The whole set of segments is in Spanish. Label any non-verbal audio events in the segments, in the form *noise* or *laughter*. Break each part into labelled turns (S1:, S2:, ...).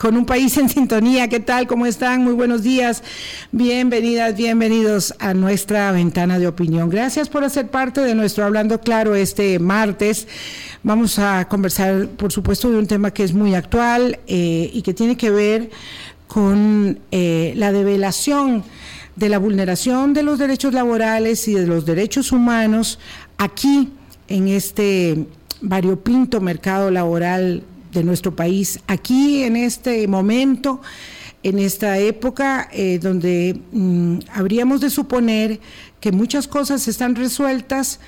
S1: con un país en sintonía. ¿Qué tal? ¿Cómo están? Muy buenos días. Bienvenidas, bienvenidos a nuestra ventana de opinión. Gracias por hacer parte de nuestro Hablando Claro este martes. Vamos a conversar, por supuesto, de un tema que es muy actual eh, y que tiene que ver con eh, la develación de la vulneración de los derechos laborales y de los derechos humanos aquí en este variopinto mercado laboral de nuestro país, aquí en este momento, en esta época eh, donde mm, habríamos de suponer que muchas cosas están resueltas,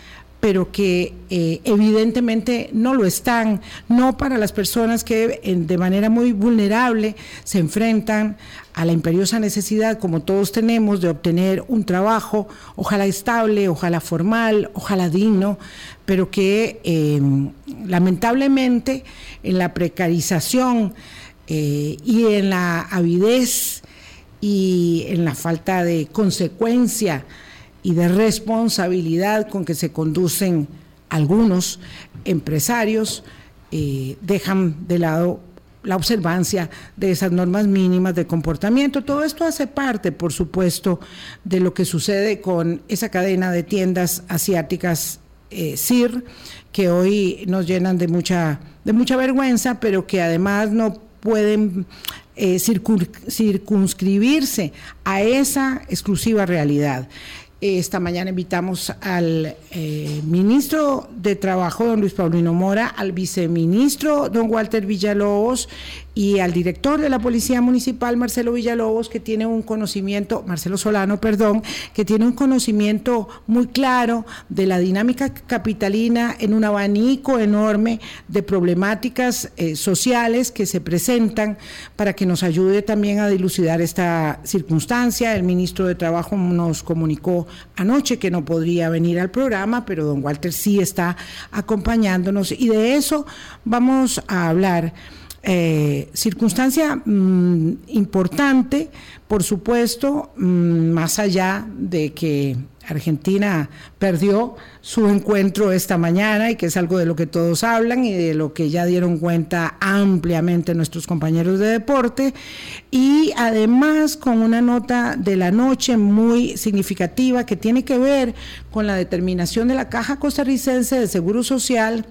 S1: pero que eh, evidentemente no lo están, no para las personas que de manera muy vulnerable se enfrentan a la imperiosa necesidad, como todos tenemos, de obtener un trabajo, ojalá estable, ojalá formal, ojalá digno, pero que em, lamentablemente en la precarización eh, y en la avidez y en la falta de consecuencia, y de responsabilidad con que se conducen algunos empresarios, eh, dejan de lado la observancia de esas normas mínimas de comportamiento. Todo esto hace parte, por supuesto, de lo que sucede con esa cadena de tiendas asiáticas eh, CIR, que hoy nos llenan de mucha, de mucha vergüenza, pero que además no pueden eh, circunscribirse a esa exclusiva realidad. Esta mañana invitamos al eh, ministro de Trabajo, don Luis Paulino Mora, al viceministro, don Walter Villalobos, y al director de la Policía Municipal, Marcelo Villalobos, que tiene un conocimiento, Marcelo Solano, perdón, que tiene un conocimiento muy claro de la dinámica capitalina en un abanico enorme de problemáticas eh, sociales que se presentan para que nos ayude también a dilucidar esta circunstancia. El ministro de Trabajo nos comunicó anoche que no podría venir al programa, pero don Walter sí está acompañándonos y de eso vamos a hablar. Eh, circunstancia mm, importante, por supuesto, mm, más allá de que Argentina perdió su encuentro esta mañana y que es algo de lo que todos hablan y de lo que ya dieron cuenta ampliamente nuestros compañeros de deporte. Y además con una nota de la noche muy significativa que tiene que ver con la determinación de la Caja Costarricense de Seguro Social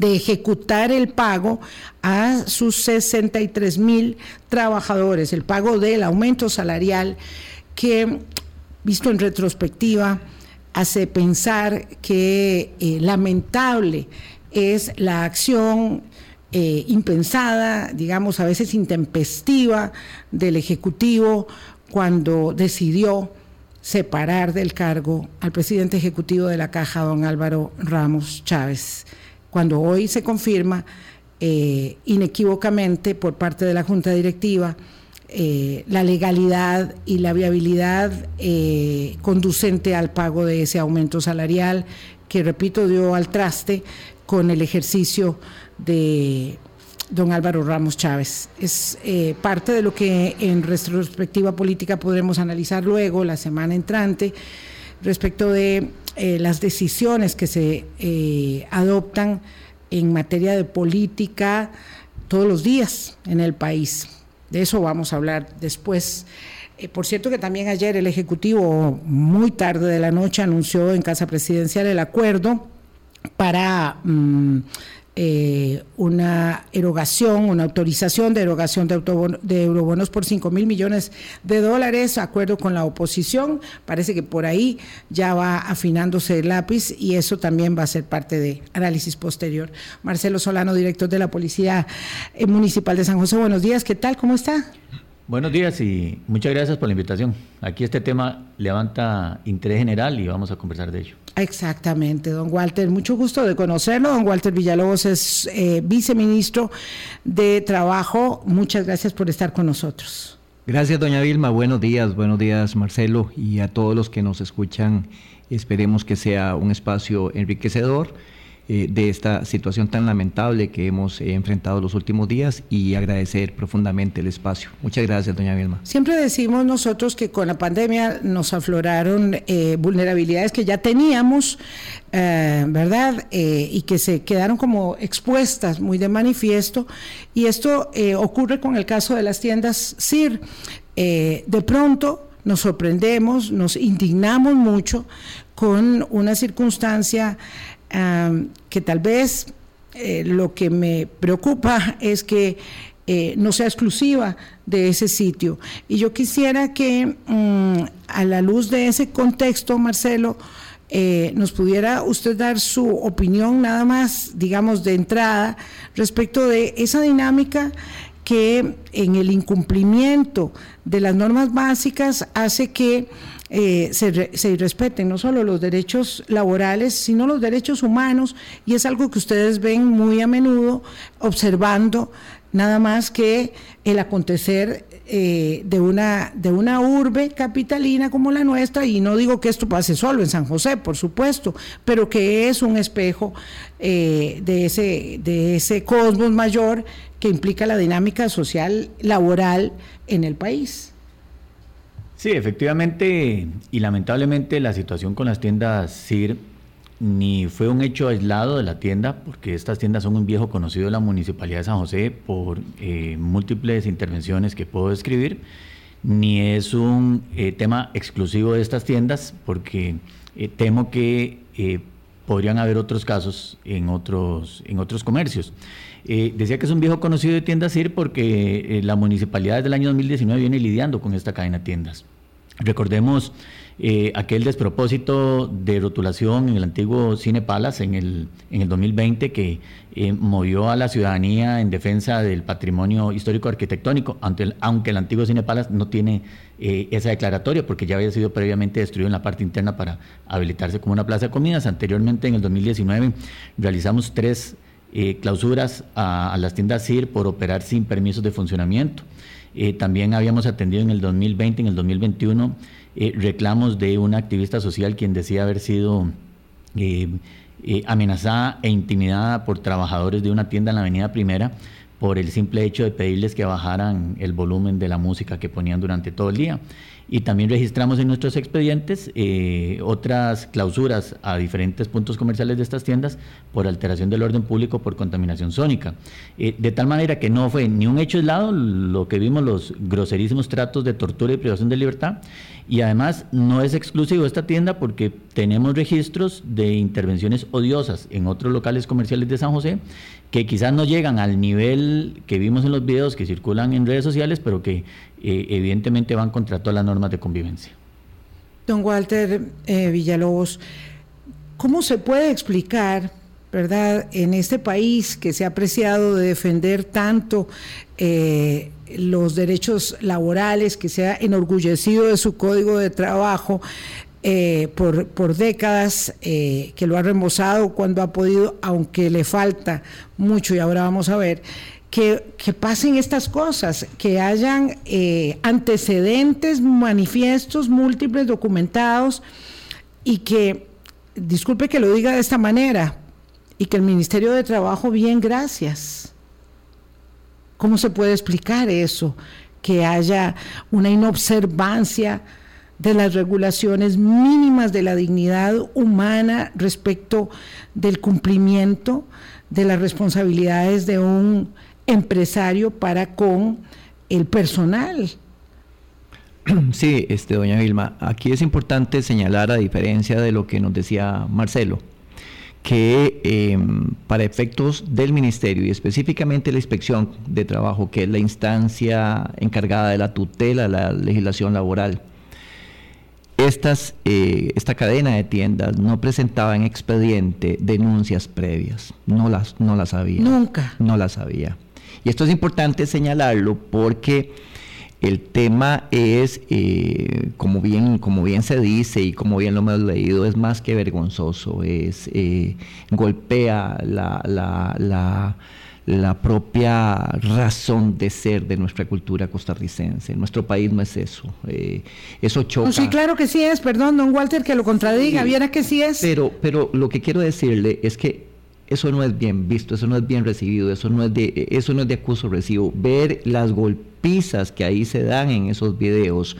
S1: de ejecutar el pago a sus 63 mil trabajadores, el pago del aumento salarial que, visto en retrospectiva, hace pensar que eh, lamentable es la acción eh, impensada, digamos, a veces intempestiva del Ejecutivo cuando decidió separar del cargo al presidente ejecutivo de la Caja, don Álvaro Ramos Chávez cuando hoy se confirma eh, inequívocamente por parte de la Junta Directiva eh, la legalidad y la viabilidad eh, conducente al pago de ese aumento salarial que, repito, dio al traste con el ejercicio de don Álvaro Ramos Chávez. Es parte de lo que en retrospectiva política podremos analizar luego, la semana entrante, respecto de eh, las decisiones que se eh, adoptan en materia de política todos los días en el país. De eso vamos a hablar después. Eh, por cierto que también ayer el Ejecutivo, muy tarde de la noche, anunció en Casa Presidencial el acuerdo para mm, eh, una erogación, una autorización de erogación de, de eurobonos por 5 mil millones de dólares, acuerdo con la oposición. Parece que por ahí ya va afinándose el lápiz y eso también va a ser parte de análisis posterior. Marcelo Solano, director de la Policía eh, Municipal de San José, buenos días, ¿qué tal? ¿Cómo está?
S2: Buenos días y muchas gracias por la invitación. Aquí este tema levanta interés general y vamos a conversar de ello.
S1: Exactamente, don Walter. Mucho gusto de conocerlo. Don Walter Villalobos es eh, viceministro de Trabajo. Muchas gracias por estar con nosotros.
S3: Gracias, doña Vilma. Buenos días, buenos días, Marcelo, y a todos los que nos escuchan. Esperemos que sea un espacio enriquecedor eh, de esta situación tan lamentable que hemos eh, enfrentado los últimos días y agradecer profundamente el espacio. Muchas gracias, doña Vilma.
S1: Siempre decimos nosotros que con la pandemia nos afloraron eh, vulnerabilidades que ya teníamos, ¿verdad? y que se quedaron como expuestas muy de manifiesto. Y esto ocurre con el caso de las tiendas CIR. de pronto nos sorprendemos, nos indignamos mucho con una circunstancia que tal vez eh, lo que me preocupa es que eh, no sea exclusiva de ese sitio. Y yo quisiera que mm, a la luz de ese contexto, Marcelo, eh, nos pudiera usted dar su opinión nada más, digamos, de entrada respecto de esa dinámica que en el incumplimiento de las normas básicas hace que eh, se, se, respeten no solo los derechos laborales, sino los derechos humanos, y es algo que ustedes ven muy a menudo observando nada más que el acontecer eh, de, una, de una urbe capitalina como la nuestra, y no digo que esto pase solo en San José, por supuesto, pero que es un espejo eh, de, ese, de ese cosmos mayor que implica la dinámica social laboral en el país.
S2: Sí, efectivamente y lamentablemente la situación con las tiendas CIR ni fue un hecho aislado de la tienda, porque estas tiendas son un viejo conocido de la Municipalidad de San José por eh, múltiples intervenciones que puedo describir, ni es un eh, tema exclusivo de estas tiendas, porque eh, temo que podrían haber otros casos en otros, en otros comercios. Decía que es un viejo conocido de tiendas CIR porque la municipalidad desde el año 2019 viene lidiando con esta cadena de tiendas. Recordemos eh, aquel despropósito de rotulación en el antiguo Cine Palace en el, en el 2020 que eh, movió a la ciudadanía en defensa del patrimonio histórico arquitectónico, aunque el, aunque el antiguo Cine Palace no tiene eh, esa declaratoria porque ya había sido previamente destruido en la parte interna para habilitarse como una plaza de comidas. Anteriormente, en el 2019, realizamos tres clausuras a, las tiendas CIR por operar sin permisos de funcionamiento. Eh, también habíamos atendido en el 2020, en el 2021, eh, reclamos de una activista social quien decía haber sido eh, amenazada e intimidada por trabajadores de una tienda en la Avenida Primera por el simple hecho de pedirles que bajaran el volumen de la música que ponían durante todo el día. Y también registramos en nuestros expedientes eh, otras clausuras a diferentes puntos comerciales de estas tiendas por alteración del orden público por contaminación sónica. Eh, de tal manera que no fue ni un hecho aislado lo que vimos los groserísimos tratos de tortura y privación de libertad. Y además no es exclusivo esta tienda porque tenemos registros de intervenciones odiosas en otros locales comerciales de San José que quizás no llegan al nivel que vimos en los videos que circulan en redes sociales, pero que eh, evidentemente van contra todas las normas de convivencia.
S1: Don Walter eh, Villalobos, ¿cómo se puede explicar, verdad, en este país que se ha apreciado de defender tanto eh, los derechos laborales, que se ha enorgullecido de su código de trabajo, por, por, décadas, que lo ha remozado cuando ha podido, aunque le falta mucho y ahora vamos a ver, que, pasen estas cosas, que hayan eh, antecedentes, manifiestos múltiples documentados y que, disculpe que lo diga de esta manera, y que el Ministerio de Trabajo, bien, gracias. ¿Cómo se puede explicar eso? Que haya una inobservancia de las regulaciones mínimas de la dignidad humana respecto del cumplimiento de las responsabilidades de un empresario para con el personal. *clears throat*
S3: Sí, este, doña Vilma, aquí es importante señalar, a diferencia de lo que nos decía Marcelo, que em, para efectos del ministerio y específicamente la inspección de trabajo, que es la instancia encargada de la tutela de la legislación laboral, estas, eh, esta cadena de tiendas no presentaba en expediente denuncias previas, no las, no las había.
S1: Nunca.
S3: No las había. Y esto es importante señalarlo porque el tema es, eh, como, bien, como bien se dice y como bien lo hemos leído, es más que vergonzoso, es eh, golpea la, la, la, propia razón de ser de nuestra cultura costarricense. nuestro país no es eso. Eh, eso choca.
S1: sí, claro que sí es, perdón, don Walter, que lo contradiga, viera que sí es.
S3: Pero, pero lo que quiero decirle es que eso no es bien visto, eso no es bien recibido, eso no es de, eso no es de acuso recibo. Ver las golpizas que ahí se dan en esos videos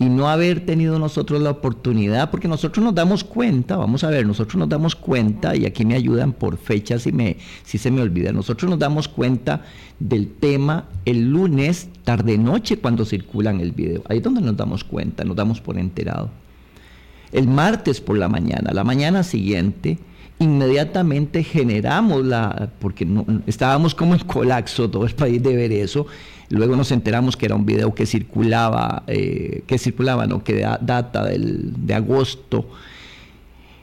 S3: y no haber tenido nosotros la oportunidad, porque nosotros nos damos cuenta, vamos a ver, nosotros nos damos cuenta, y aquí me ayudan por fechas si, me, si se me olvida, nosotros nos damos cuenta del tema el lunes tarde-noche cuando circulan el video. Ahí es donde nos damos cuenta, nos damos por enterado. El martes por la mañana, la mañana siguiente, inmediatamente generamos la, porque estábamos como en colapso todo el país de ver eso, luego nos enteramos que era un video que circulaba, eh, que circulaba, no, que data del, de agosto,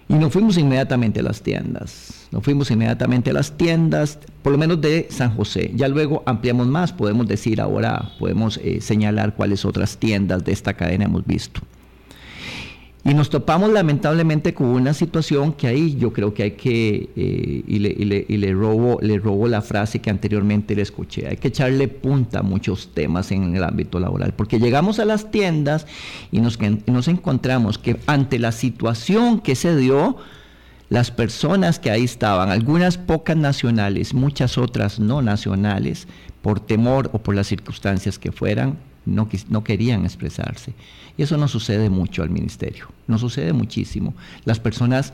S3: y nos fuimos inmediatamente a las tiendas, nos fuimos inmediatamente a las tiendas, por lo menos de San José, ya luego ampliamos más, podemos decir ahora, podemos eh, señalar cuáles otras tiendas de esta cadena hemos visto. Y nos topamos lamentablemente con una situación que ahí yo creo que hay que, eh, y, le, robo, le robo la frase que anteriormente le escuché, hay que echarle punta a muchos temas en el ámbito laboral, porque llegamos a las tiendas y nos, nos encontramos que ante la situación que se dio, las personas que ahí estaban, algunas pocas nacionales, muchas otras no nacionales, por temor o por las circunstancias que fueran, no, no querían expresarse. Y eso no sucede mucho al ministerio, no sucede muchísimo. Las personas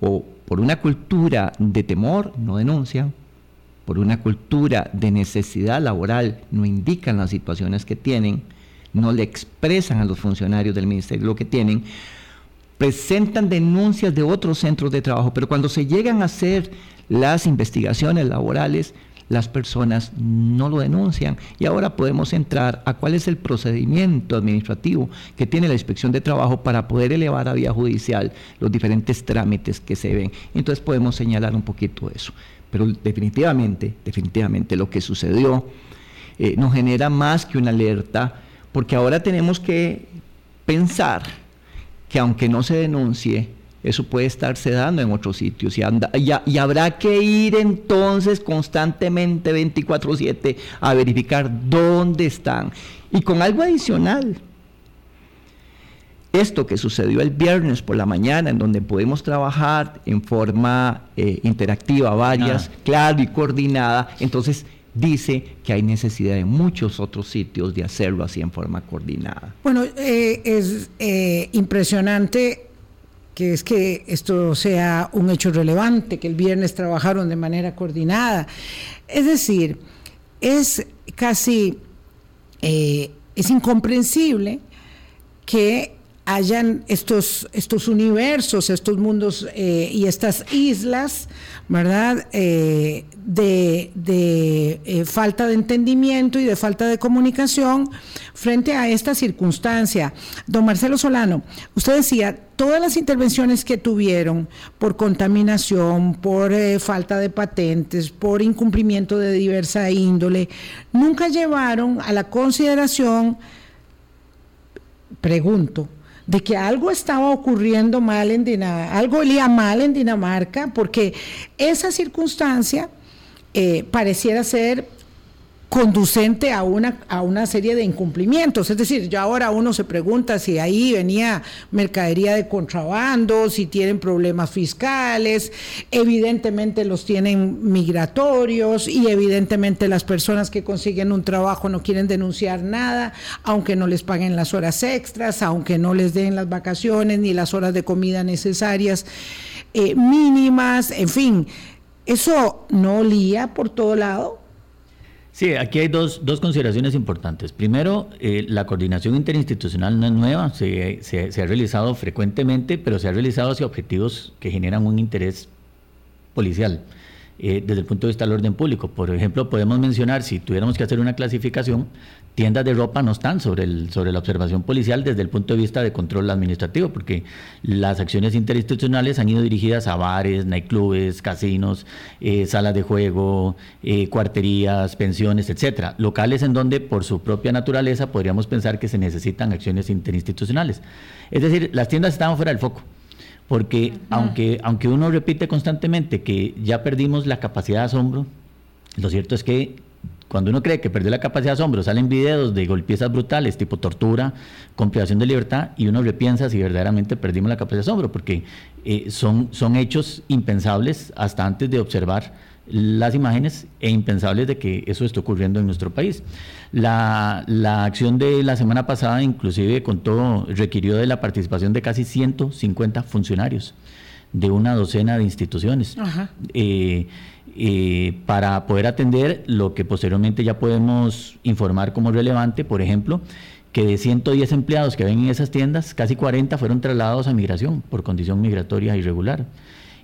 S3: o por una cultura de temor no denuncian, por una cultura de necesidad laboral no indican las situaciones que tienen, no le expresan a los funcionarios del ministerio lo que tienen, presentan denuncias de otros centros de trabajo, pero cuando se llegan a hacer las investigaciones laborales, las personas no lo denuncian. Y ahora podemos entrar a cuál es el procedimiento administrativo que tiene la inspección de trabajo para poder elevar a vía judicial los diferentes trámites que se ven. Entonces podemos señalar un poquito eso. Pero definitivamente, definitivamente lo que sucedió eh, nos genera más que una alerta, porque ahora tenemos que pensar que aunque no se denuncie, eso puede estarse dando en otros sitios y, y, habrá que ir entonces constantemente 24/7 a verificar dónde están. Y con algo adicional, esto que sucedió el viernes por la mañana, en donde podemos trabajar en forma eh, interactiva, varias, claro y coordinada, entonces dice que hay necesidad en muchos otros sitios de hacerlo así en forma coordinada.
S1: Bueno, eh, es eh, impresionante que es que esto sea un hecho relevante, que el viernes trabajaron de manera coordinada. Es decir, es casi, eh, es incomprensible que hayan estos, estos universos, estos mundos eh, y estas islas, ¿verdad? Eh, de, de falta de entendimiento y de falta de comunicación frente a esta circunstancia. Don Marcelo Solano, usted decía, todas las intervenciones que tuvieron por contaminación, por eh, falta de patentes, por incumplimiento de diversa índole, nunca llevaron a la consideración, pregunto, de que algo estaba ocurriendo mal en Dinamarca, algo olía mal en Dinamarca, porque esa circunstancia eh, pareciera ser conducente a una, a una serie de incumplimientos. Es decir, ya ahora uno se pregunta si ahí venía mercadería de contrabando, si tienen problemas fiscales, evidentemente los tienen migratorios y evidentemente las personas que consiguen un trabajo no quieren denunciar nada, aunque no les paguen las horas extras, aunque no les den las vacaciones ni las horas de comida necesarias eh, mínimas, en fin. Eso no olía por todo lado,
S2: Sí, aquí hay dos, dos consideraciones importantes. Primero, eh, la coordinación interinstitucional no es nueva, se, se, ha realizado frecuentemente, pero se ha realizado hacia objetivos que generan un interés policial. Eh, desde el punto de vista del orden público. Por ejemplo, podemos mencionar, si tuviéramos que hacer una clasificación, tiendas de ropa no están sobre, el, sobre la observación policial desde el punto de vista de control administrativo, porque las acciones interinstitucionales han ido dirigidas a bares, nightclubes, casinos, eh, salas de juego, eh, cuarterías, pensiones, etcétera, locales en donde por su propia naturaleza podríamos pensar que se necesitan acciones interinstitucionales. Es decir, las tiendas estaban fuera del foco porque aunque, aunque uno repite constantemente que ya perdimos la capacidad de asombro, lo cierto es que cuando uno cree que perdió la capacidad de asombro, salen videos de golpizas brutales, tipo tortura, con privación de libertad, y uno repiensa si verdaderamente perdimos la capacidad de asombro, porque eh, son, son hechos impensables hasta antes de observar las imágenes e impensables de que eso esté ocurriendo en nuestro país. La, la, acción de la semana pasada inclusive contó, requirió de la participación de casi 150 funcionarios de una docena de instituciones eh, eh, para poder atender lo que posteriormente ya podemos informar como relevante, por ejemplo, que de 110 empleados que ven en esas tiendas, casi 40 fueron trasladados a migración por condición migratoria irregular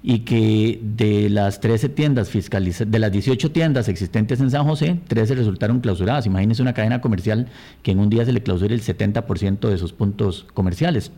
S2: y que de las 13 tiendas fiscalizadas, de las 18 tiendas existentes en San José, 13 resultaron clausuradas. Imagínense una cadena comercial que en un día se le clausure el 70% de sus puntos comerciales.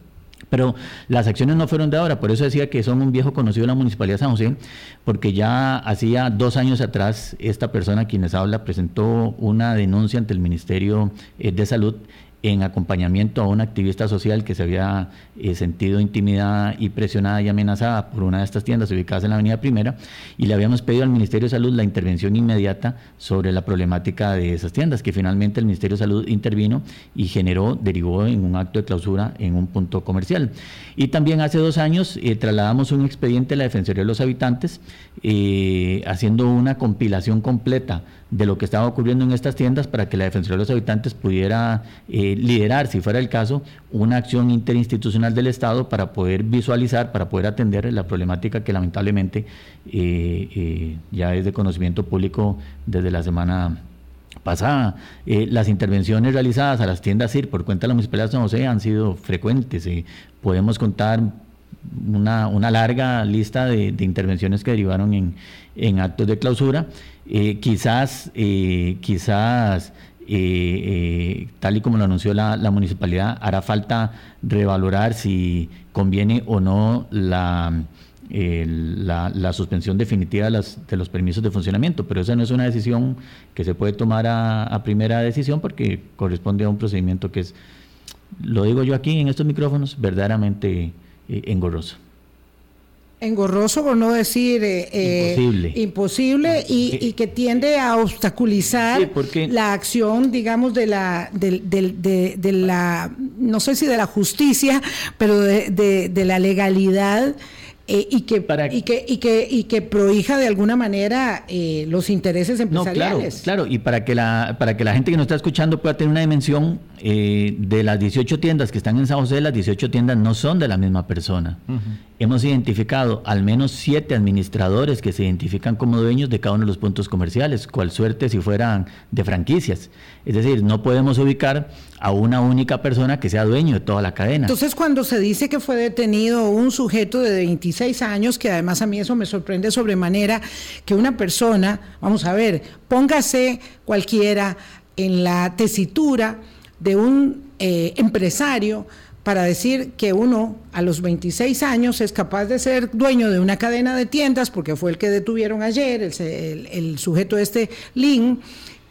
S2: Pero las acciones no fueron de ahora, por eso decía que son un viejo conocido de la Municipalidad de San José, porque ya hacía dos años atrás esta persona quienes habla presentó una denuncia ante el Ministerio eh, de Salud en acompañamiento a una activista social que se había eh, sentido intimidada y presionada y amenazada por una de estas tiendas ubicadas en la Avenida Primera y le habíamos pedido al Ministerio de Salud la intervención inmediata sobre la problemática de esas tiendas, que finalmente el Ministerio de Salud intervino y generó, derivó en un acto de clausura en un punto comercial. Y también hace dos años eh, trasladamos un expediente a la Defensoría de los Habitantes eh, haciendo una compilación completa de lo que estaba ocurriendo en estas tiendas para que la Defensoría de los Habitantes pudiera eh, liderar, si fuera el caso, una acción interinstitucional del Estado para poder visualizar, para poder atender la problemática que lamentablemente eh, eh, ya es de conocimiento público desde la semana pasada. las intervenciones realizadas a las tiendas CIR por cuenta de la Municipalidad de San José han sido frecuentes. podemos contar una, larga lista de, intervenciones que derivaron en actos de clausura. Eh, quizás, eh, quizás eh, tal y como lo anunció la, municipalidad, hará falta revalorar si conviene o no la, la, suspensión definitiva de, los permisos de funcionamiento, pero esa no es una decisión que se puede tomar a, a primera decisión porque corresponde a un procedimiento que es, lo digo yo aquí en estos micrófonos, verdaderamente engorroso
S1: engorroso, por no decir eh, eh, imposible, y, que tiende a obstaculizar la acción, digamos, de la, de, de, la, no sé si de la justicia, pero de, la legalidad eh, y, que, y, que, y, que, y que prohija de alguna manera eh, los intereses empresariales.
S2: No, claro, claro, y para que, la, para que la gente que nos está escuchando pueda tener una dimensión, eh, de las 18 tiendas que están en San José, las 18 tiendas no son de la misma persona. Hemos identificado al menos siete administradores que se identifican como dueños de cada uno de los puntos comerciales, cual suerte si fueran de franquicias. Es decir, no podemos ubicar a una única persona que sea dueño de toda la cadena.
S1: Entonces, cuando se dice que fue detenido un sujeto de 26 años, que además a mí eso me sorprende sobremanera, que una persona, vamos a ver, póngase cualquiera en la tesitura de un eh, empresario para decir que uno a los 26 años es capaz de ser dueño de una cadena de tiendas, porque fue el que detuvieron ayer, el, el sujeto este, Lin,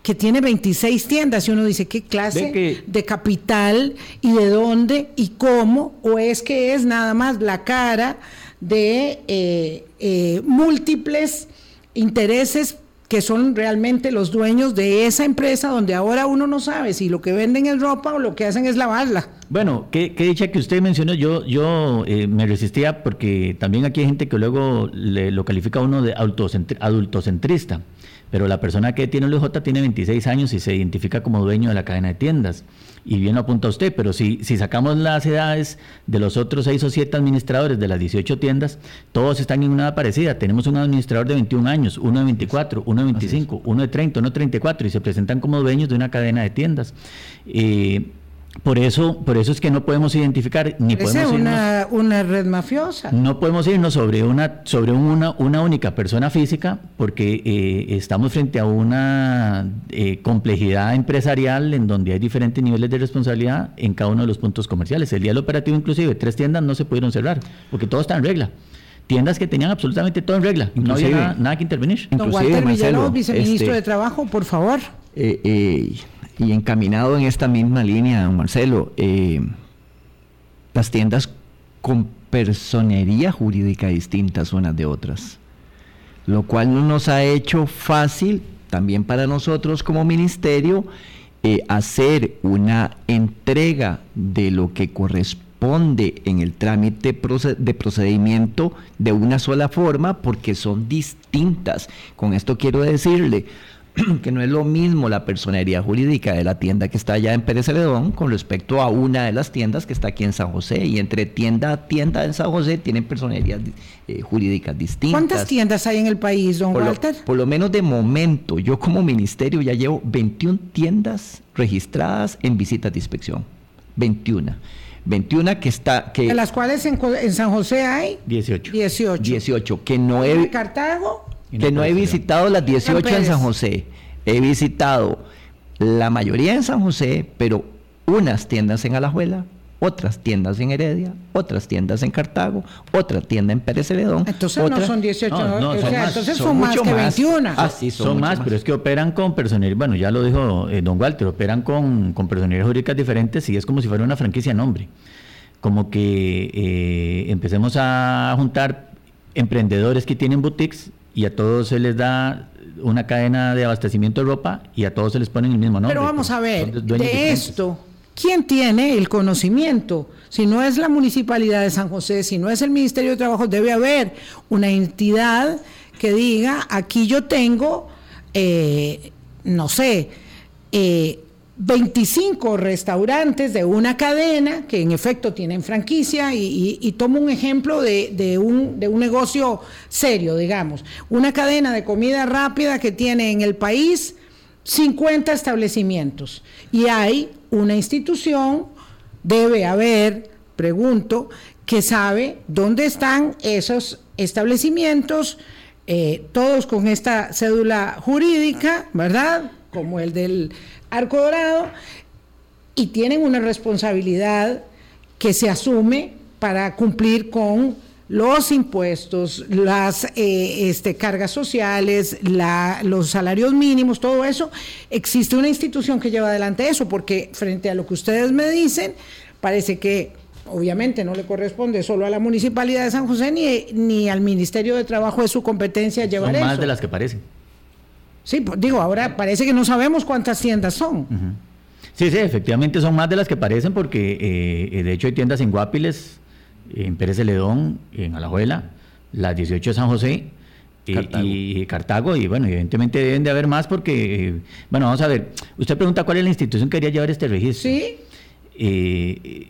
S1: que tiene 26 tiendas y uno dice, ¿qué clase de, capital y de dónde y cómo? ¿O es que es nada más la cara de eh, eh, múltiples intereses que son realmente los dueños de esa empresa donde ahora uno no sabe si lo que venden es ropa o lo que hacen es lavarla.
S2: Bueno, qué, dicha que usted mencionó, yo, yo eh, me resistía porque también aquí hay gente que luego le, lo califica uno de adultocentrista pero la persona que tiene el OJ tiene 26 años y se identifica como dueño de la cadena de tiendas. Y bien lo apunta usted, pero si, si sacamos las edades de los otros 6 o 7 administradores de las 18 tiendas, todos están en una edad parecida. Tenemos un administrador de 21 años, uno de 24, uno de 25, uno de 30, uno de 34 y se presentan como dueños de una cadena de tiendas. Eh, por eso, por eso es que no podemos identificar ni podemos
S1: una, una red mafiosa.
S2: No podemos irnos sobre una sobre una, una única persona física porque eh, estamos frente a una eh, complejidad empresarial en donde hay diferentes niveles de responsabilidad en cada uno de los puntos comerciales. El día del operativo inclusive tres tiendas no se pudieron cerrar porque todo está en regla tiendas que tenían absolutamente todo en regla, no había nada, que intervenir.
S1: Don Walter Villalobos, viceministro este, de Trabajo, por favor.
S3: Eh, eh y encaminado en esta misma línea, Marcelo, eh, las tiendas con personería jurídica distintas unas de otras, lo cual no nos ha hecho fácil también para nosotros como ministerio eh, hacer una entrega de lo que corresponde en el trámite de procedimiento de una sola forma porque son distintas. Con esto quiero decirle, *clears throat* que no es lo mismo la personería jurídica de la tienda que está allá en Pérez Celedón con respecto a una de las tiendas que está aquí en San José. Y entre tienda a tienda en San José tienen personerías eh, jurídicas distintas.
S1: ¿Cuántas tiendas hay en el país, don Walter?
S3: por lo menos de momento, yo como ministerio ya llevo 21 tiendas registradas en visitas de inspección. 21. 21 que está... Que,
S1: ¿En las cuales en, San José hay?
S2: 18.
S1: 18.
S3: 18. Que no ¿En
S1: Cartago?
S3: Que no he visitado las 18 en San José. He visitado la mayoría en San José, pero unas tiendas en Alajuela, otras tiendas en Heredia, otras tiendas en Cartago, otra tienda en Pérez Celedón.
S1: Entonces no son 18, o sea, entonces son, más que 21.
S2: Ah, sí, son, más, pero es que operan con personería, bueno, ya lo dijo eh, don Walter, operan con, con personerías jurídicas diferentes y es como si fuera una franquicia nombre. Como que eh, empecemos a juntar emprendedores que tienen boutiques y a todos se les da una cadena de abastecimiento de ropa y a todos se les ponen el mismo nombre.
S1: Pero vamos a ver, de esto, ¿quién tiene el conocimiento? Si no es la Municipalidad de San José, si no es el Ministerio de Trabajo, debe haber una entidad que diga, aquí yo tengo, eh, no sé, eh, 25 restaurantes de una cadena que en efecto tienen franquicia y, tomo un ejemplo de, un, de, un, negocio serio, digamos, una cadena de comida rápida que tiene en el país 50 establecimientos y hay una institución, debe haber, pregunto, que sabe dónde están esos establecimientos, eh, todos con esta cédula jurídica, ¿verdad? Como el del Arco Dorado, y tienen una responsabilidad que se asume para cumplir con los impuestos, las eh, este, cargas sociales, los salarios mínimos, todo eso, existe una institución que lleva adelante eso, porque frente a lo que ustedes me dicen, parece que obviamente no le corresponde solo a la Municipalidad de San José ni, ni al Ministerio de Trabajo de su competencia llevar
S2: Son
S1: más
S2: de las que parecen.
S1: Sí, pues, digo, ahora parece que no sabemos cuántas tiendas son.
S2: Sí, sí, efectivamente son más de las que parecen porque eh, de hecho hay tiendas en Guapiles, en Pérez Celedón, en Alajuela, las 18 de San José Y, Cartago, y bueno, evidentemente deben de haber más porque, eh, bueno, vamos a ver, usted pregunta cuál es la institución que quería llevar este registro.
S1: Sí.
S2: Eh,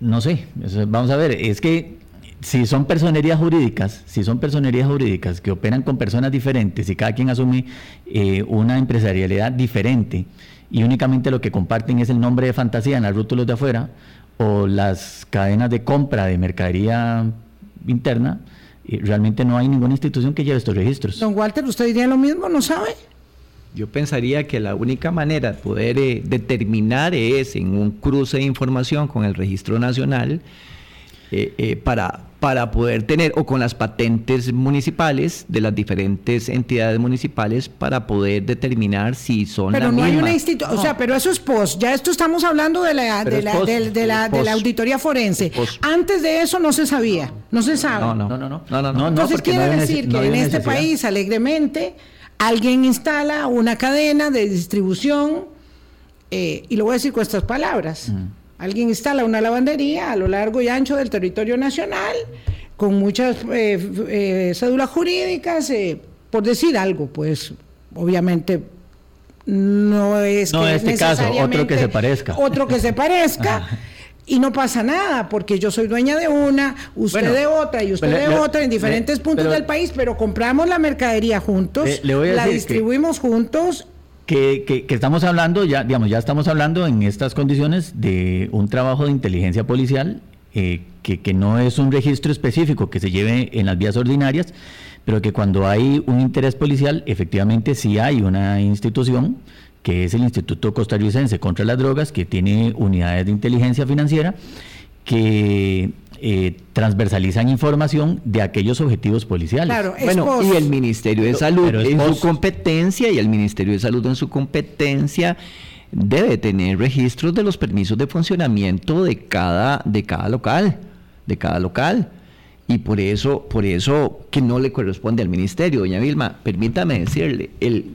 S2: no sé, vamos a ver, es que si son personerías jurídicas, si son personerías jurídicas que operan con personas diferentes y cada quien asume eh, una empresarialidad diferente y únicamente lo que comparten es el nombre de fantasía en las rótulos de afuera o las cadenas de compra de mercadería interna, eh, realmente no hay ninguna institución que lleve estos registros.
S1: Don Walter, ¿usted diría lo mismo? ¿No sabe?
S3: Yo pensaría que la única manera de poder eh, determinar es en un cruce de información con el registro nacional para para poder tener, o con las patentes municipales de las diferentes entidades municipales para poder determinar si son
S1: pero no hay una institución, o sea, pero eso es post, ya esto estamos hablando de la, de la, de, la, de la auditoría forense. Antes de eso no se sabía, no se sabe.
S3: No, no, no, no. no, no,
S1: Entonces quiere decir que en este país, alegremente, alguien instala una cadena de distribución, eh, y lo voy a decir con estas palabras. Alguien instala una lavandería a lo largo y ancho del territorio nacional con muchas eh, eh, cédulas jurídicas, eh, por decir algo, pues obviamente no es
S2: no este caso otro que se parezca.
S1: otro que se parezca. *laughs* Y no pasa nada porque yo soy dueña de una usted de otra y usted de otra en diferentes puntos del país pero compramos la mercadería juntos la distribuimos juntos
S2: que, estamos hablando, ya, digamos, ya estamos hablando en estas condiciones de un trabajo de inteligencia policial eh, que, que, no es un registro específico que se lleve en las vías ordinarias, pero que cuando hay un interés policial, efectivamente sí hay una institución que es el Instituto Costarricense contra las Drogas, que tiene unidades de inteligencia financiera, que eh, transversalizan información de aquellos objetivos policiales.
S3: bueno, y el Ministerio de Salud en su competencia, y el Ministerio de Salud en su competencia debe tener registros de los permisos de funcionamiento de cada, de cada local, de cada local. Y por eso, por eso que no le corresponde al ministerio, doña Vilma, permítame decirle, el,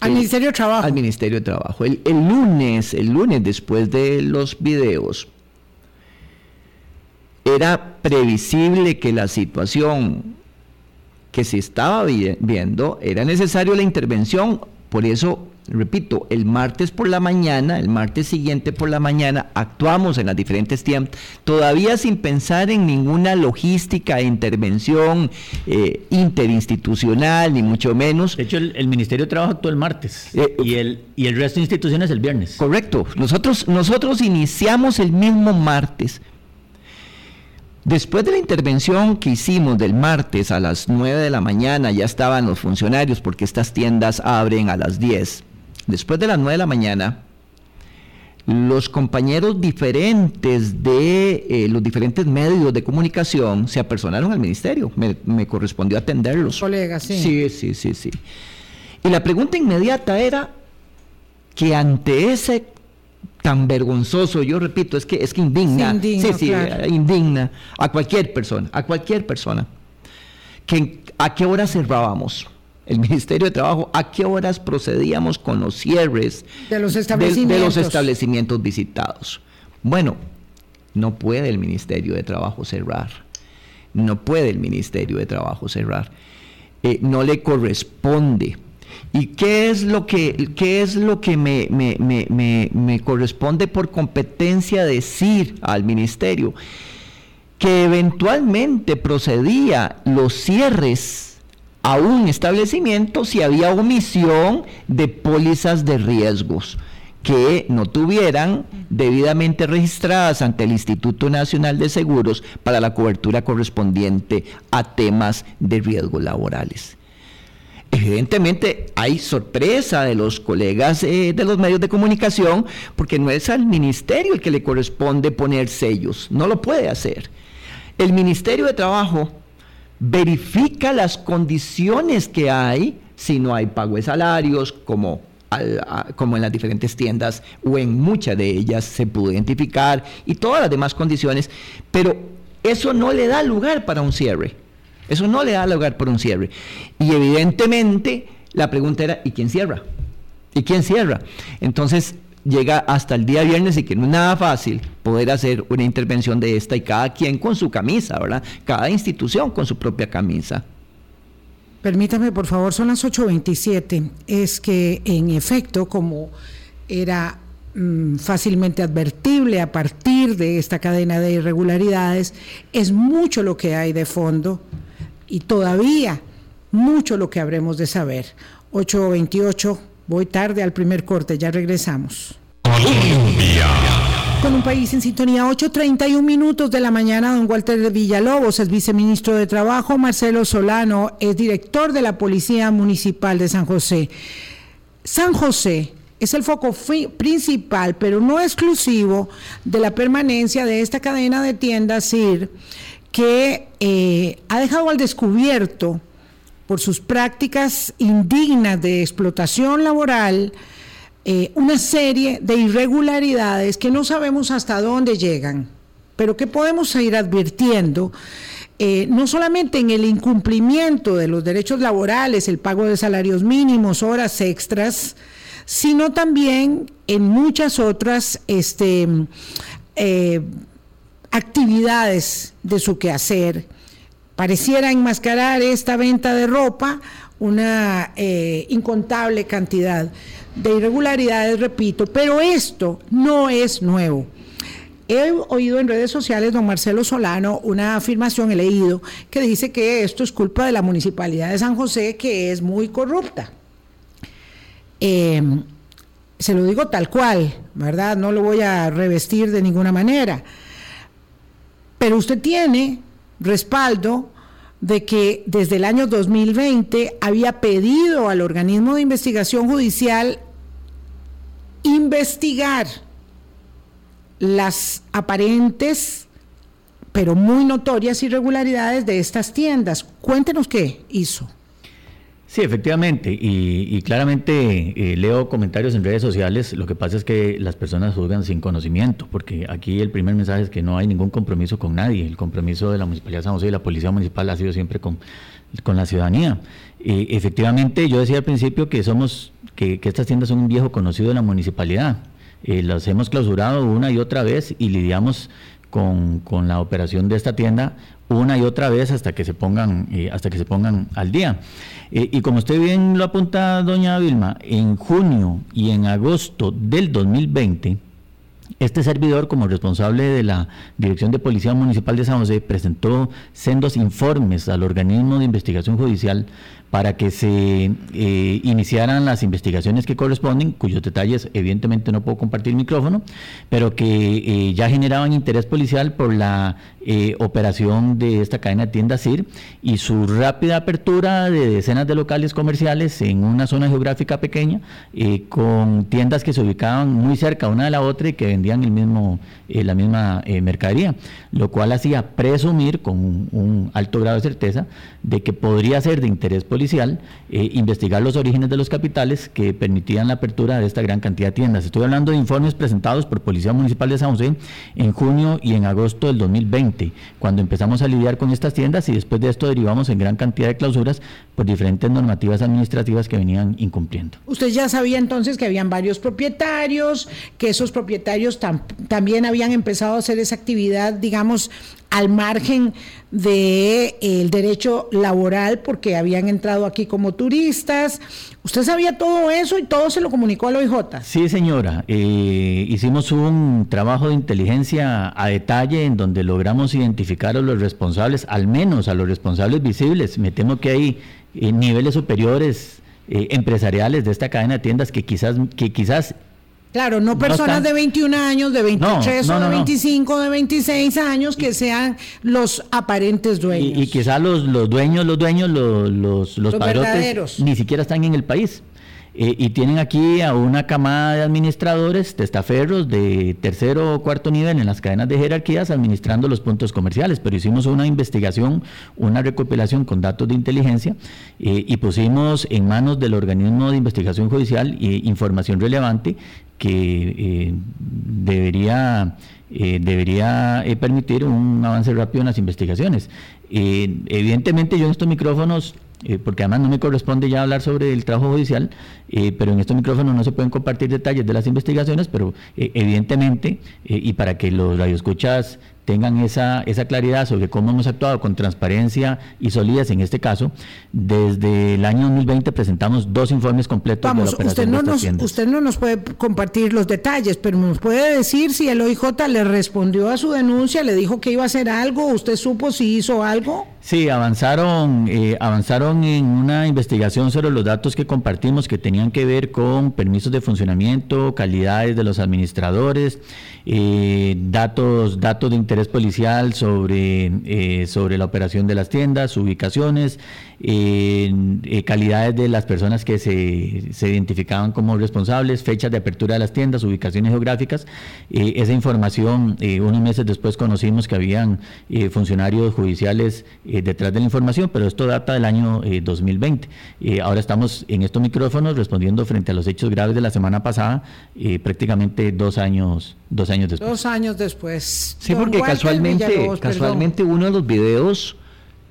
S1: al Ministerio de Trabajo.
S3: Al Ministerio de Trabajo. El, el, lunes, el lunes después de los videos, era previsible que la situación que se estaba viendo era necesario la intervención. Por eso repito, el martes por la mañana, el martes siguiente por la mañana, actuamos en las diferentes tiempos, todavía sin pensar en ninguna logística intervención eh, interinstitucional, ni mucho menos.
S2: De hecho, el, Ministerio de Trabajo actuó el martes eh, y, el, y el resto de instituciones el viernes.
S3: Correcto. Nosotros, nosotros iniciamos el mismo martes. Después de la intervención que hicimos del martes a las 9 de la mañana, ya estaban los funcionarios porque estas tiendas abren a las 10 después de las 9 de la mañana, los compañeros diferentes de eh, los diferentes medios de comunicación se apersonaron al ministerio. Me, correspondió atenderlos.
S1: Colegas, sí.
S3: Sí, sí, sí, sí. Y la pregunta inmediata era que ante ese tan vergonzoso, yo repito, es que es que indigna, sí, sí, indigna a cualquier persona, a cualquier persona. Que, ¿A qué hora cerrábamos? el *laughs* Ministerio de Trabajo, a qué horas procedíamos con los cierres
S1: de los establecimientos,
S3: los establecimientos visitados. Bueno, no puede el Ministerio de Trabajo cerrar. No puede el Ministerio de Trabajo cerrar. Eh, no le corresponde. ¿Y qué es lo que, qué es lo que me, me corresponde por competencia decir al Ministerio? Que eventualmente procedía los cierres a un establecimiento si había omisión de pólizas de riesgos que no tuvieran debidamente registradas ante el Instituto Nacional de Seguros para la cobertura correspondiente a temas de riesgos laborales. Evidentemente hay sorpresa de los colegas eh, de los medios de comunicación porque no es al ministerio el que le corresponde poner sellos, no lo puede hacer. El Ministerio de Trabajo verifica las condiciones que hay si no hay pago de salarios, como, como en las diferentes tiendas o en muchas de ellas se pudo identificar, y todas las demás condiciones, pero eso no le da lugar para un cierre. Eso no le da lugar para un cierre. Y evidentemente la pregunta era, ¿y quién cierra? ¿Y quién cierra? Entonces, llega hasta el día viernes y que no es nada fácil poder hacer una intervención de esta y cada quien con su camisa, ¿verdad? Cada institución con su propia camisa.
S1: Permítame, por favor, son las 8.27. Es que, en efecto, como era mm, fácilmente advertible a partir de esta cadena de irregularidades, es mucho lo que hay de fondo y todavía mucho lo que habremos de saber. 8.28 Voy tarde al primer corte, ya regresamos. Colombia. Con un país en sintonía, 8.31 minutos de la mañana, don Walter de Villalobos es viceministro de Trabajo, Marcelo Solano es director de la Policía Municipal de San José. San José es el foco principal, pero no exclusivo, de la permanencia de esta cadena de tiendas CIR, que eh, ha dejado al descubierto por sus prácticas indignas de explotación laboral, eh, una serie de irregularidades que no sabemos hasta dónde llegan, pero que podemos ir advirtiendo. Eh, no solamente en el incumplimiento de los derechos laborales, el pago de salarios mínimos, horas extras, sino también en muchas otras este, actividades de su quehacer pareciera enmascarar esta venta de ropa una eh, incontable cantidad de irregularidades, repito, pero esto no es nuevo. He oído en redes sociales, don Marcelo Solano, una afirmación, he leído, que dice que esto es culpa de la Municipalidad de San José, que es muy corrupta. Em, se lo digo tal cual, ¿verdad? No lo voy a revestir de ninguna manera. Pero usted tiene respaldo de que desde el año 2020 había pedido al organismo de investigación judicial investigar las aparentes pero muy notorias irregularidades de estas tiendas. Cuéntenos qué hizo.
S2: Sí, efectivamente, y, claramente eh, leo comentarios en redes sociales, lo que pasa es que las personas juzgan sin conocimiento, porque aquí el primer mensaje es que no hay ningún compromiso con nadie, el compromiso de la Municipalidad de San José y la Policía Municipal ha sido siempre con, con la ciudadanía. efectivamente, yo decía al principio que somos, que, estas tiendas son un viejo conocido de la municipalidad, eh, las hemos clausurado una y otra vez y lidiamos con, con, la operación de esta tienda una y otra vez hasta que se pongan, eh, hasta que se pongan al día. Eh, y como usted bien lo apunta, doña Vilma, en junio y en agosto del 2020, este servidor, como responsable de la Dirección de Policía Municipal de San José, presentó sendos informes al organismo de investigación judicial para que se eh, iniciaran las investigaciones que corresponden, cuyos detalles evidentemente no puedo compartir el micrófono, pero que eh, ya generaban interés policial por la eh, operación de esta cadena de tiendas CIR y su rápida apertura de decenas de locales comerciales en una zona geográfica pequeña, con tiendas que se ubicaban muy cerca una de la otra y que vendían el mismo, la misma mercadería, lo cual hacía presumir con un alto grado de certeza de que podría ser de interés policial policial eh, investigar los orígenes de los capitales que permitían la apertura de esta gran cantidad de tiendas. Estoy hablando de informes presentados por Policía Municipal de San José en junio y en agosto del 2020, cuando empezamos a lidiar con estas tiendas y después de esto derivamos en gran cantidad de clausuras por diferentes normativas administrativas que venían incumpliendo.
S1: Usted ya sabía entonces que habían varios propietarios, que esos propietarios también habían empezado a hacer esa actividad, digamos, al margen del de, el derecho laboral porque habían entrado aquí como turistas. ¿Usted sabía todo eso y todo se lo comunicó al OIJ?
S2: Sí, señora. Eh, hicimos un trabajo de inteligencia a detalle en donde logramos identificar a los responsables, al menos a los responsables visibles. Me temo que hay eh, niveles superiores eh, empresariales de esta cadena de tiendas que quizás, que quizás
S1: Claro, no personas de 21 años, de 23 o de 25, de 26 años que sean los aparentes dueños.
S2: Y, quizás los, los dueños, los dueños, los, los, los, ni siquiera están en el país. Eh, y tienen aquí a una camada de administradores, testaferros de tercero o cuarto nivel en las cadenas de jerarquías administrando los puntos comerciales. Pero hicimos una investigación, una recopilación con datos de inteligencia eh, y pusimos en manos del organismo de investigación judicial eh, información relevante que debería, debería permitir un avance rápido en las investigaciones. evidentemente yo en estos micrófonos eh, porque además no me corresponde ya hablar sobre el trabajo judicial, eh, pero en estos micrófonos no se pueden compartir detalles de las investigaciones, pero eh, evidentemente, y para que los radioescuchas tengan esa, esa claridad sobre cómo hemos actuado con transparencia y solidez en este caso. Desde el año 2020 presentamos dos informes completos
S1: de la operación usted no, nos, usted no nos puede compartir los detalles, pero nos puede decir si el OIJ le respondió a su denuncia, le dijo que iba a hacer algo, ¿usted supo si hizo algo?
S2: Sí, avanzaron, eh, avanzaron en una investigación sobre los datos que compartimos que tenían que ver con permisos de funcionamiento, calidades de los administradores, eh, datos, datos de interés policial sobre, eh, sobre la operación de las tiendas, ubicaciones, eh, calidades de las personas que se, se, identificaban como responsables, fechas de apertura de las tiendas, ubicaciones geográficas. Esa información, unos meses después conocimos que habían funcionarios judiciales detrás de la información, pero esto data del año 2020. ahora estamos en estos micrófonos respondiendo frente a los hechos graves de la semana pasada, prácticamente dos años, dos años después.
S1: Dos años después.
S3: Sí, porque casualmente, casualmente uno de los videos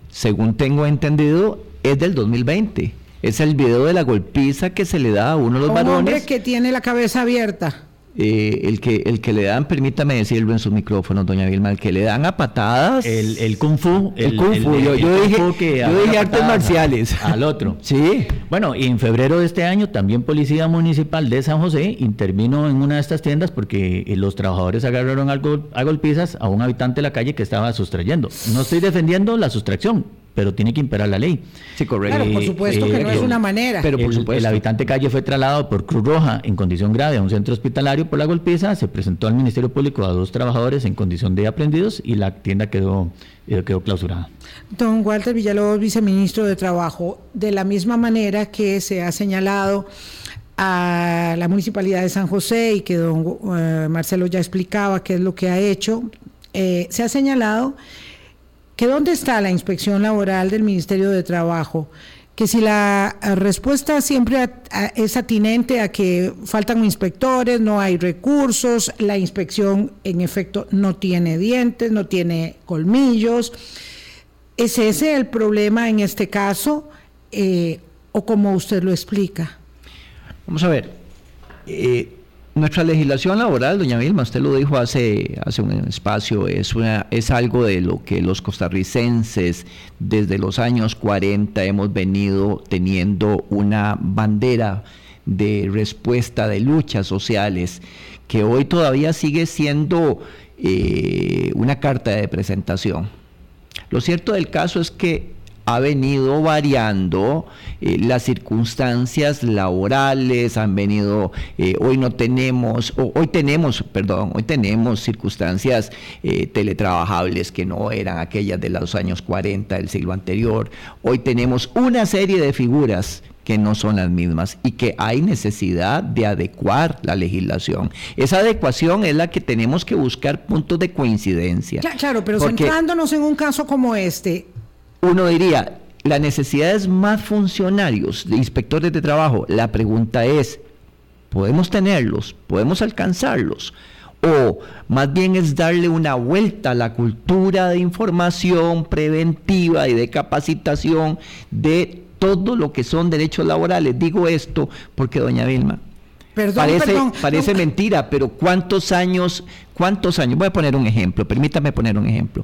S3: según tengo entendido, es del 2020. Es el video de la golpiza que se le da a uno de los varones. hombre
S1: que tiene la cabeza abierta.
S3: Eh, el, que, el que le dan, permítame decirlo en su micrófono, doña Vilma, el que le dan a patadas.
S2: El, el kung fu.
S3: El, kung fu. yo, dije, artes marciales.
S2: Al otro. *laughs*
S3: sí.
S2: Bueno, y en febrero de este año también Policía Municipal de San José intervino en una de estas tiendas porque eh, los trabajadores agarraron a golpizas a un habitante de la calle que estaba sustrayendo. No estoy defendiendo la sustracción, pero tiene que imperar la ley.
S1: Sí, correcto. Claro, por supuesto que no es una manera.
S2: Pero por el, supuesto. el habitante calle fue trasladado por Cruz Roja en condición grave a un centro hospitalario por la golpiza, se presentó al Ministerio Público a dos trabajadores en condición de aprendidos y la tienda quedó, eh, quedó clausurada.
S1: Don Walter Villalobos, viceministro de Trabajo, de la misma manera que se ha señalado a la Municipalidad de San José y que don eh, Marcelo ya explicaba qué es lo que ha hecho, eh, se ha señalado que dónde está la inspección laboral del Ministerio de Trabajo que si la respuesta siempre es atinente a que faltan inspectores, no hay recursos, la inspección en efecto no tiene dientes, no tiene colmillos, ¿es ese el problema en este caso eh, o como usted lo explica?
S3: Vamos a ver. Eh, nuestra legislación laboral, doña Vilma, usted lo dijo hace, hace un espacio, es, una, es algo de lo que los costarricenses desde los años 40 hemos venido teniendo una bandera de respuesta de luchas sociales que hoy todavía sigue siendo eh, una carta de presentación. Lo cierto del caso es que ha venido variando, eh, las circunstancias laborales han venido, eh, hoy no tenemos, hoy tenemos, perdón, hoy tenemos circunstancias eh, teletrabajables que no eran aquellas de los años 40 del siglo anterior, hoy tenemos una serie de figuras que no son las mismas y que hay necesidad de adecuar la legislación. Esa adecuación es la que tenemos que buscar puntos de coincidencia.
S1: Claro, pero centrándonos en un caso como este,
S3: uno diría, la necesidad es más funcionarios, de inspectores de trabajo. La pregunta es, ¿podemos tenerlos? ¿Podemos alcanzarlos? O más bien es darle una vuelta a la cultura de información preventiva y de capacitación de todo lo que son derechos laborales. Digo esto porque, doña Vilma, parece, parece mentira, pero ¿cuántos años, cuántos años? Voy a poner un ejemplo, permítame poner un ejemplo.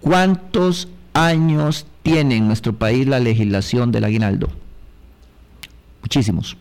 S3: ¿Cuántos años tiene en nuestro país la legislación del aguinaldo? Muchísimos.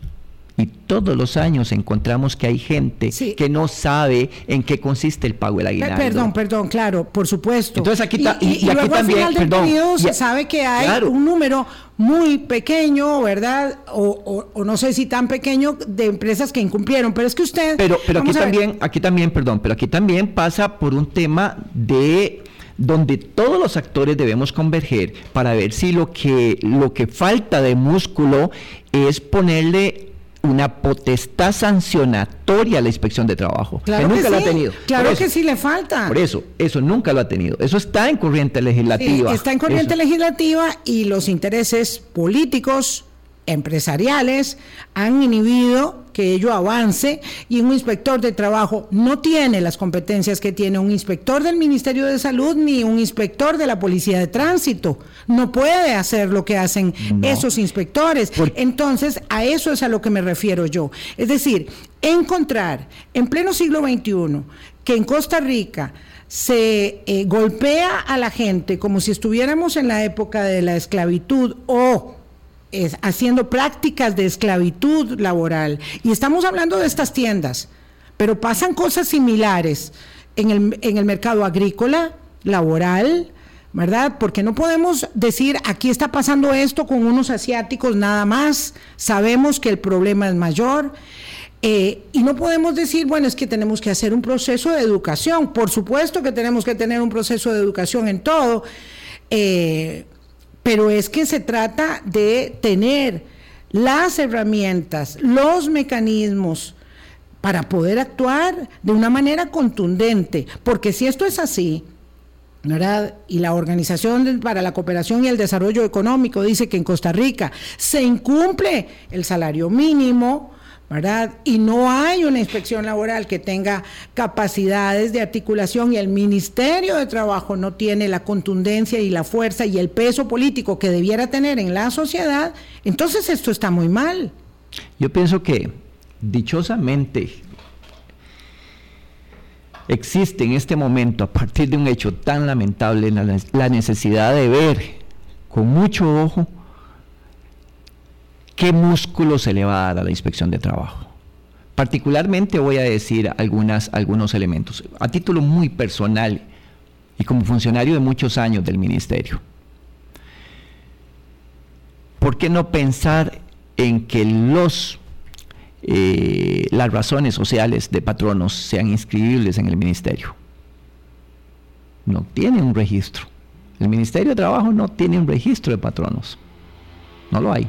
S3: Y todos los años encontramos que hay gente que no sabe en qué consiste el pago del aguinaldo.
S1: Perdón, perdón, claro, por supuesto.
S3: Entonces aquí, y, aquí también,
S1: perdón, se sabe que hay un número muy pequeño, ¿verdad? O, no sé si tan pequeño de empresas que incumplieron, pero es que usted...
S3: Pero, pero aquí también, aquí también, perdón, pero aquí también pasa por un tema de donde todos los actores debemos converger para ver si lo que, lo que falta de músculo es ponerle una potestad sancionatoria a la inspección de trabajo.
S1: Claro que, nunca lo ha tenido. Claro que sí le falta.
S3: Por eso, eso nunca lo ha tenido. Eso está en corriente legislativa.
S1: está en corriente legislativa y los intereses políticos empresariales han inhibido que ello avance y un inspector de trabajo no tiene las competencias que tiene un inspector del Ministerio de Salud ni un inspector de la Policía de Tránsito. No puede hacer lo que hacen esos inspectores. Entonces, a eso es a lo que me refiero yo. Es decir, encontrar en pleno siglo XXI que en Costa Rica se eh, golpea a la gente como si estuviéramos en la época de la esclavitud o haciendo prácticas de esclavitud laboral. Y estamos hablando de estas tiendas, pero pasan cosas similares en el, en el mercado agrícola, laboral, ¿verdad? Porque no podemos decir, aquí está pasando esto con unos asiáticos nada más, sabemos que el problema es mayor. Eh, y no podemos decir, bueno, es que tenemos que hacer un proceso de educación. Por supuesto que tenemos que tener un proceso de educación en todo. Eh, pero es que se trata de tener las herramientas, los mecanismos para poder actuar de una manera contundente, porque si esto es así, ¿verdad? Y la Organización para la Cooperación y el Desarrollo Económico dice que en Costa Rica se incumple el salario mínimo, ¿verdad? Y no hay una inspección laboral que tenga capacidades de articulación y el Ministerio de Trabajo no tiene la contundencia y la fuerza y el peso político que debiera tener en la sociedad, entonces esto está muy mal.
S3: Yo pienso que dichosamente existe en este momento, a partir de un hecho tan lamentable, la necesidad de ver con mucho ojo ¿qué músculo se le va a dar a la inspección de trabajo? Particularmente voy a decir algunas, algunos elementos, a título muy personal y como funcionario de muchos años del ministerio. ¿Por qué no pensar en que los, eh, las razones sociales de patronos sean inscribibles en el ministerio? No tiene un registro. El Ministerio de Trabajo no tiene un registro de patronos. No lo hay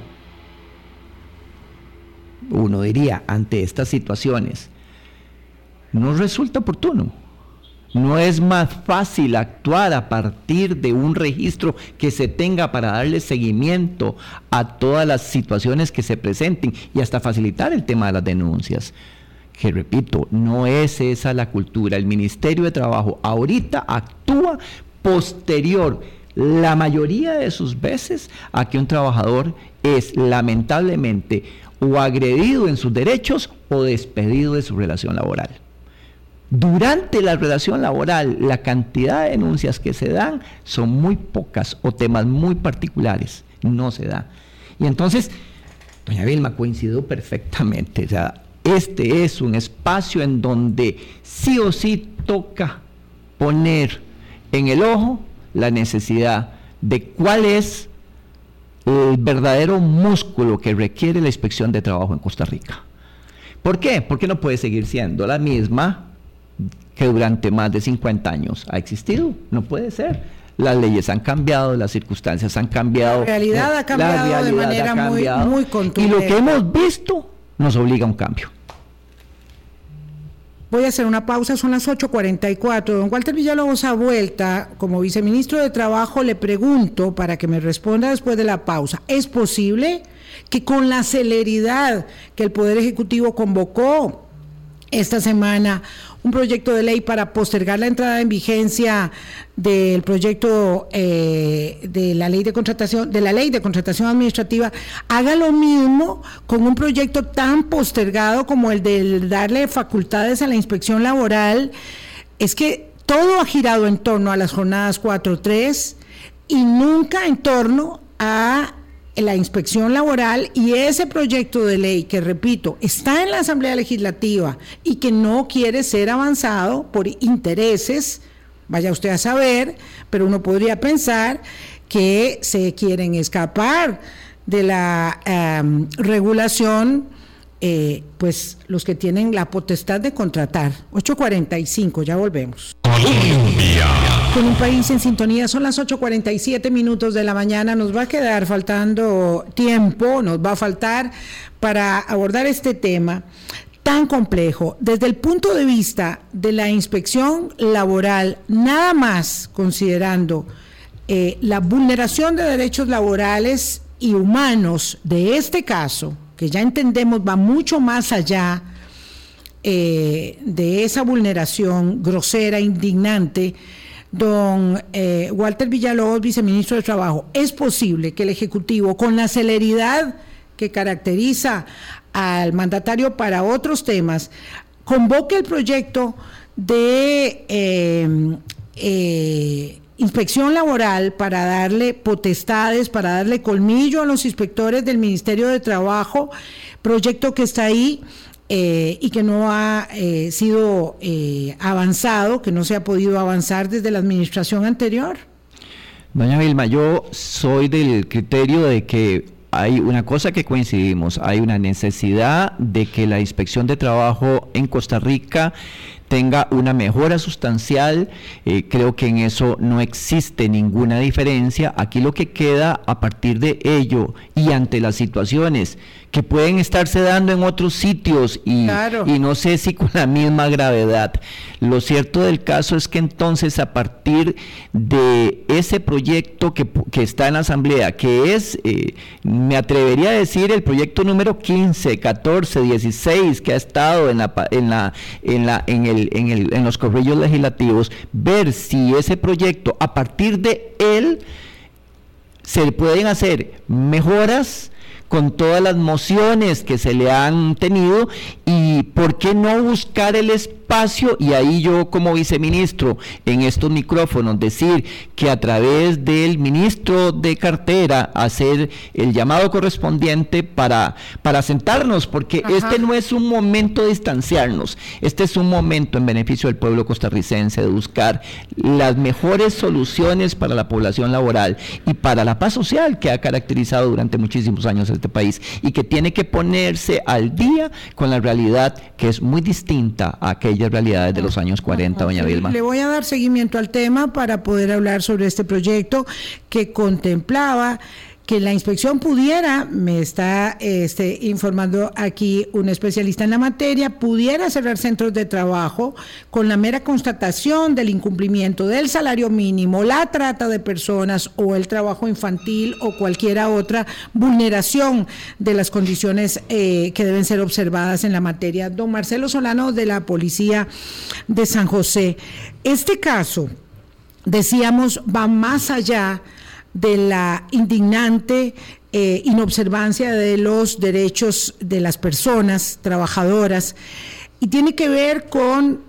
S3: uno diría, ante estas situaciones, no resulta oportuno ¿No es más fácil actuar a partir de un registro que se tenga para darle seguimiento a todas las situaciones que se presenten y hasta facilitar el tema de las denuncias? Que repito, no es esa la cultura. El Ministerio de Trabajo ahorita actúa posterior la mayoría de sus veces a que un trabajador es lamentablemente o agredido en sus derechos o despedido de su relación laboral. Durante la relación laboral, la cantidad de denuncias que se dan son muy pocas o temas muy particulares. No se da. Y entonces, doña Vilma coincidió perfectamente. O sea, este es un espacio en donde sí o sí toca poner en el ojo la necesidad de cuál es el verdadero músculo que requiere la inspección de trabajo en Costa Rica. ¿Por qué? Porque no puede seguir siendo la misma que durante más de 50 años ha existido. No puede ser. Las leyes han cambiado, las circunstancias han cambiado.
S1: La realidad ha cambiado de manera muy, muy contundente.
S3: Y lo que hemos visto nos obliga a un cambio.
S1: Voy a hacer una pausa, son las 8.44. Don Walter Villalobos a vuelta, como viceministro de Trabajo, le pregunto para que me responda después de la pausa, ¿es posible que con la celeridad que el Poder Ejecutivo convocó esta semana un proyecto de ley para postergar la entrada en vigencia del proyecto eh, de la ley de contratación, de la ley de contratación administrativa, haga lo mismo con un proyecto tan postergado como el de darle facultades a la inspección laboral. Es que todo ha girado en torno a las jornadas 4-3 y nunca en torno a la inspección laboral y ese proyecto de ley que, repito, está en la Asamblea Legislativa y que no quiere ser avanzado por intereses, vaya usted a saber, pero uno podría pensar que se quieren escapar de la em, regulación, eh, pues los que tienen la potestad de contratar. 8.45, ya volvemos. Colombia con un país en sintonía. Son las 8.47 minutos de la mañana. Nos va a quedar faltando tiempo, nos va a faltar para abordar este tema tan complejo. Desde el punto de vista de la inspección laboral, nada más considerando eh, la vulneración de derechos laborales y humanos de este caso, que ya entendemos va mucho más allá eh, de esa vulneración grosera, indignante, don eh, Walter Villalobos, viceministro de Trabajo, es posible que el Ejecutivo, con la celeridad que caracteriza al mandatario para otros temas, convoque el proyecto de em, eh, inspección laboral para darle potestades, para darle colmillo a los inspectores del Ministerio de Trabajo, proyecto que está ahí eh, y que no ha eh, sido eh, avanzado, que no se ha podido avanzar desde la administración anterior?
S3: Doña Vilma, yo soy del criterio de que hay una cosa que coincidimos, hay una necesidad de que la inspección de trabajo en Costa Rica tenga una mejora sustancial. creo que en eso no existe ninguna diferencia. Aquí lo que queda a partir de ello y ante las situaciones que pueden estarse dando en otros sitios y, y, no sé si con la misma gravedad. Lo cierto del caso es que entonces a partir de ese proyecto que, está en la Asamblea, que es, eh, me atrevería a decir, el proyecto número 15, 14, 16 que ha estado en, la, en, la, en, la, en, el, en, el, en los corrillos legislativos, ver si ese proyecto, a partir de él, se pueden hacer mejoras con todas las mociones que se le han tenido y por qué no buscar el espacio y ahí yo como viceministro en estos micrófonos decir que a través del ministro de cartera hacer el llamado correspondiente para, para sentarnos porque este no es un momento de distanciarnos, este es un momento en beneficio del pueblo costarricense de buscar las mejores soluciones para la población laboral y para la paz social que ha caracterizado durante muchísimos años este país y que tiene que ponerse al día con la realidad que es muy distinta a aquellas realidades de los años 40, doña Vilma.
S1: Le voy a dar seguimiento al tema para poder hablar sobre este proyecto que contemplaba que la inspección pudiera, me está este, informando aquí un especialista en la materia, pudiera cerrar centros de trabajo con la mera constatación del incumplimiento del salario mínimo, la trata de personas o el trabajo infantil o cualquier otra vulneración de las condiciones eh, que deben ser observadas en la materia. Don Marcelo Solano de la Policía de San José. Este caso, decíamos, va más allá de la indignante eh, inobservancia de los derechos de las personas trabajadoras y tiene que ver con,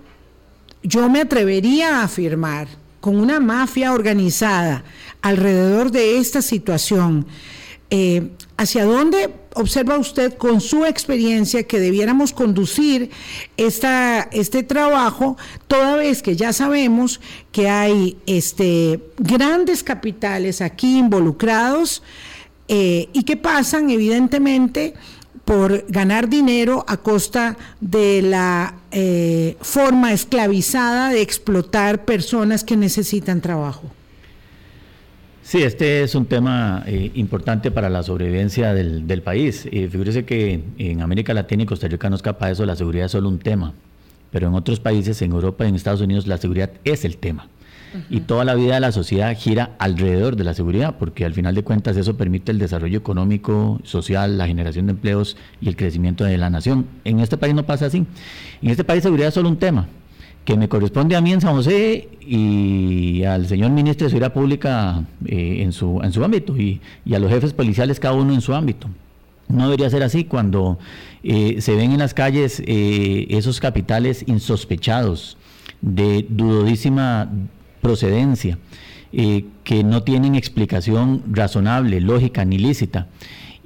S1: yo me atrevería a afirmar, con una mafia organizada alrededor de esta situación. Eh, ¿Hacia dónde observa usted con su experiencia que debiéramos conducir esta, este trabajo, toda vez que ya sabemos que hay este, grandes capitales aquí involucrados eh, y que pasan evidentemente por ganar dinero a costa de la eh, forma esclavizada de explotar personas que necesitan trabajo?
S2: Sí, este es un tema eh, importante para la sobrevivencia del, país. Eh, figúrese que en América Latina y Costa Rica no escapa de eso, la seguridad es solo un tema. Pero en otros países, en Europa y en Estados Unidos, la seguridad es el tema. Y toda la vida de la sociedad gira alrededor de la seguridad, porque al final de cuentas eso permite el desarrollo económico, social, la generación de empleos y el crecimiento de la nación. En este país no pasa así. En este país seguridad es solo un tema que me corresponde a mí en San José y al señor ministro de Seguridad Pública eh, en, su, en su ámbito y, a los jefes policiales cada uno en su ámbito. No debería ser así cuando eh, se ven en las calles eh, esos capitales insospechados de dudodísima procedencia, que no tienen explicación razonable, lógica ni lícita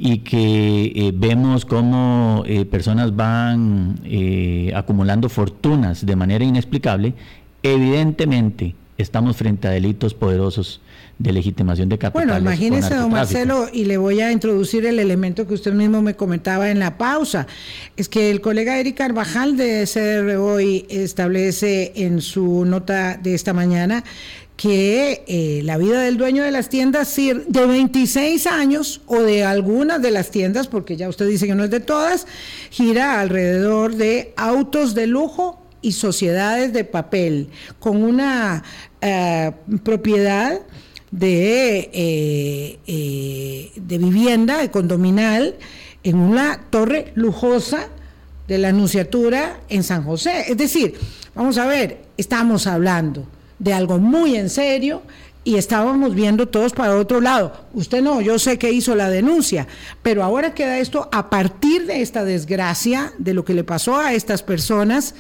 S2: y que eh, vemos cómo eh, personas van eh, acumulando fortunas de manera inexplicable, evidentemente estamos frente a delitos poderosos de legitimación de capitales.
S1: Bueno, imagínese, don Marcelo, y le voy a introducir el elemento que usted mismo me comentaba en la pausa. Es que el colega Eric Carvajal de CR hoy establece en su nota de esta mañana que eh, la vida del dueño de las tiendas de 26 años o de algunas de las tiendas, porque ya usted dice que no es de todas, gira alrededor de autos de lujo y sociedades de papel, con una eh, propiedad de, eh, de vivienda, de condominal, en una torre lujosa de la Anunciatura en San José. Es decir, vamos a ver, estamos hablando de algo muy en serio y estábamos viendo todos para otro lado. Usted no, yo sé que hizo la denuncia, pero ahora queda esto a partir de esta desgracia, de lo que le pasó a estas personas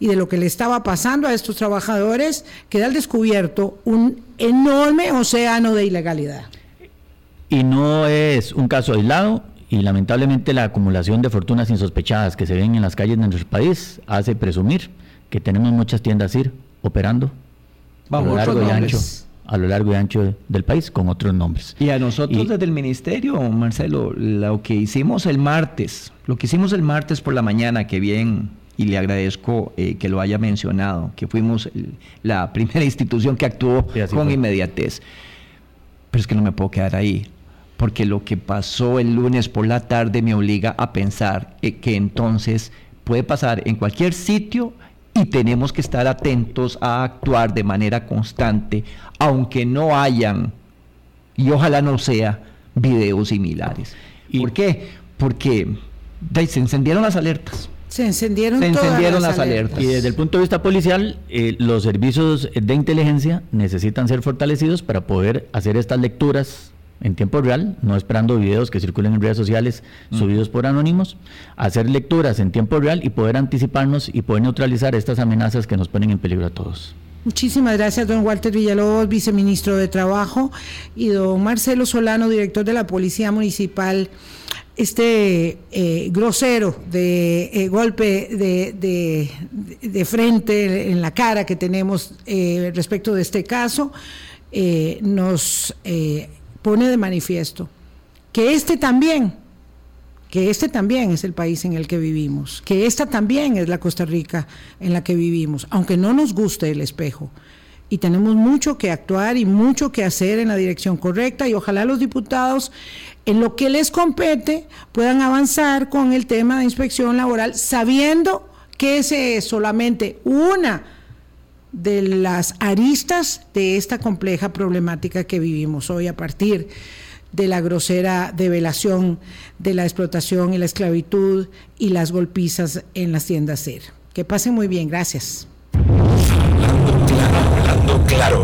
S1: y de lo que le estaba pasando a estos trabajadores, queda al descubierto un enorme océano de ilegalidad.
S2: Y no es un caso aislado, y lamentablemente la acumulación de fortunas insospechadas que se ven en las calles de nuestro país hace presumir que tenemos muchas tiendas IR operando a lo largo y ancho a lo largo y ancho del país con otros nombres.
S3: Y a nosotros desde el ministerio, Marcelo, lo que hicimos el martes, lo que hicimos el martes por la mañana, que bien, y le agradezco eh, que lo haya mencionado, que fuimos la primera *laughs* institución que actuó con inmediatez. Pero es que no me puedo quedar ahí, porque lo que pasó el lunes por la tarde me obliga a pensar eh, que entonces puede pasar en cualquier sitio y tenemos que estar atentos a actuar de manera constante, aunque no hayan, y ojalá no sea, videos similares. ¿Por qué? Porque se encendieron las alertas.
S1: Se encendieron,
S3: las, alertas.
S2: Y desde el punto de vista policial, eh, los servicios de inteligencia necesitan ser fortalecidos para poder hacer estas lecturas en tiempo real, no esperando videos que circulen en redes sociales subidos por anónimos, hacer lecturas en tiempo real y poder anticiparnos y poder neutralizar estas amenazas que nos ponen en peligro a todos.
S1: Muchísimas gracias, don Walter Villalobos, viceministro de Trabajo, y don Marcelo Solano, director de la Policía Municipal. Este eh, grosero de eh, golpe de, de, frente en la cara que tenemos eh, respecto de este caso nos pone de manifiesto que este también, que este también es el país en el que vivimos, que esta también es la Costa Rica en la que vivimos, aunque no nos guste el espejo, y tenemos mucho que actuar y mucho que hacer en la dirección correcta y ojalá los diputados en lo que les compete puedan avanzar con el tema de inspección laboral sabiendo que ese es solamente una de las aristas de esta compleja problemática que vivimos hoy a partir de la grosera develación de la explotación y la esclavitud y las golpizas en las tiendas CER. Que pasen muy bien, gracias. Claro.